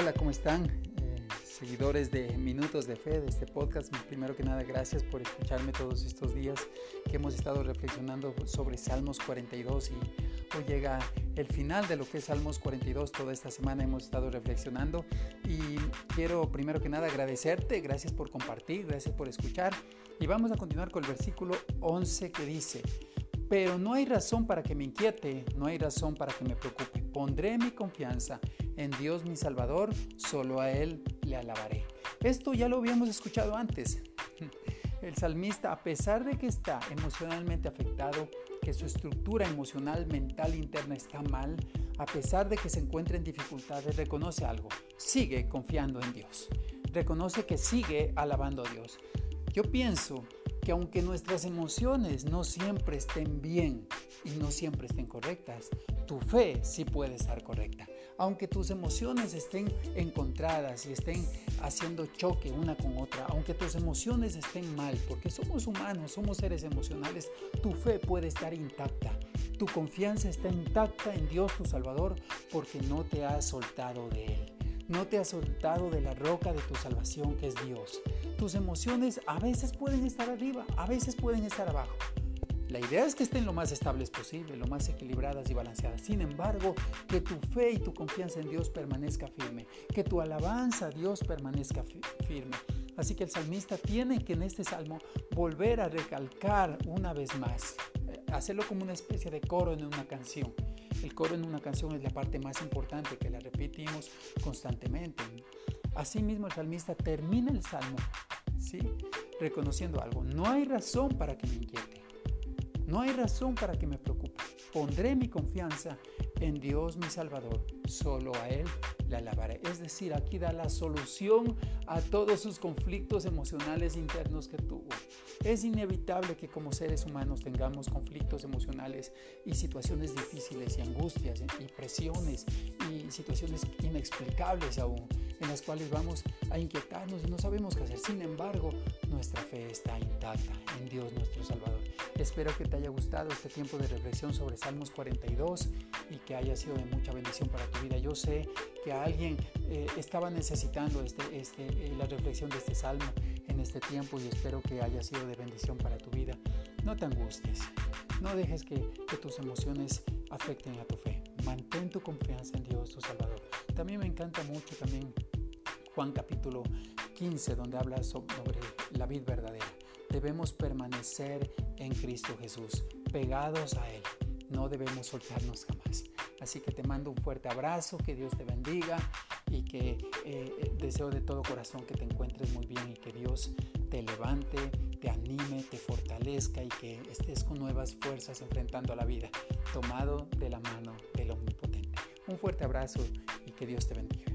Hola, ¿cómo están? Eh, seguidores de Minutos de Fe, de este podcast. Primero que nada, gracias por escucharme todos estos días que hemos estado reflexionando sobre Salmos 42 y hoy llega el final de lo que es Salmos 42. Toda esta semana hemos estado reflexionando y quiero primero que nada agradecerte. Gracias por compartir, gracias por escuchar. Y vamos a continuar con el versículo 11 que dice, pero no hay razón para que me inquiete, no hay razón para que me preocupe. Pondré mi confianza en Dios mi Salvador, solo a Él le alabaré. Esto ya lo habíamos escuchado antes. El salmista, a pesar de que está emocionalmente afectado, que su estructura emocional, mental interna está mal, a pesar de que se encuentra en dificultades, reconoce algo, sigue confiando en Dios, reconoce que sigue alabando a Dios. Yo pienso que aunque nuestras emociones no siempre estén bien y no siempre estén correctas, tu fe sí puede estar correcta. Aunque tus emociones estén encontradas y estén haciendo choque una con otra, aunque tus emociones estén mal, porque somos humanos, somos seres emocionales, tu fe puede estar intacta. Tu confianza está intacta en Dios tu Salvador porque no te has soltado de Él. No te has soltado de la roca de tu salvación que es Dios. Tus emociones a veces pueden estar arriba, a veces pueden estar abajo. La idea es que estén lo más estables posible, lo más equilibradas y balanceadas. Sin embargo, que tu fe y tu confianza en Dios permanezca firme, que tu alabanza a Dios permanezca firme. Así que el salmista tiene que en este salmo volver a recalcar una vez más, eh, hacerlo como una especie de coro en una canción. El coro en una canción es la parte más importante que la repetimos constantemente. Asimismo, el salmista termina el salmo ¿sí? reconociendo algo. No hay razón para que me inquiete. No hay razón para que me preocupe. Pondré mi confianza en Dios mi Salvador. Solo a Él le alabaré. Es decir, aquí da la solución a todos sus conflictos emocionales internos que tuvo. Es inevitable que como seres humanos tengamos conflictos emocionales y situaciones difíciles y angustias y presiones y situaciones inexplicables aún en las cuales vamos a inquietarnos y no sabemos qué hacer. Sin embargo, nuestra fe está intacta en Dios nuestro Salvador. Espero que te haya gustado este tiempo de reflexión sobre Salmos 42 y que haya sido de mucha bendición para tu vida. Yo sé que alguien eh, estaba necesitando este, este, eh, la reflexión de este salmo en este tiempo y espero que haya sido de bendición para tu vida. No te angusties, no dejes que, que tus emociones afecten a tu fe. Mantén tu confianza en Dios, tu Salvador. También me encanta mucho también Juan capítulo 15, donde habla sobre la vida verdadera. Debemos permanecer en Cristo Jesús, pegados a Él. No debemos soltarnos jamás. Así que te mando un fuerte abrazo, que Dios te bendiga y que eh, eh, deseo de todo corazón que te encuentres muy bien y que Dios te levante, te anime, te fortalezca y que estés con nuevas fuerzas enfrentando a la vida, tomado de la mano del Omnipotente. Un fuerte abrazo y que Dios te bendiga.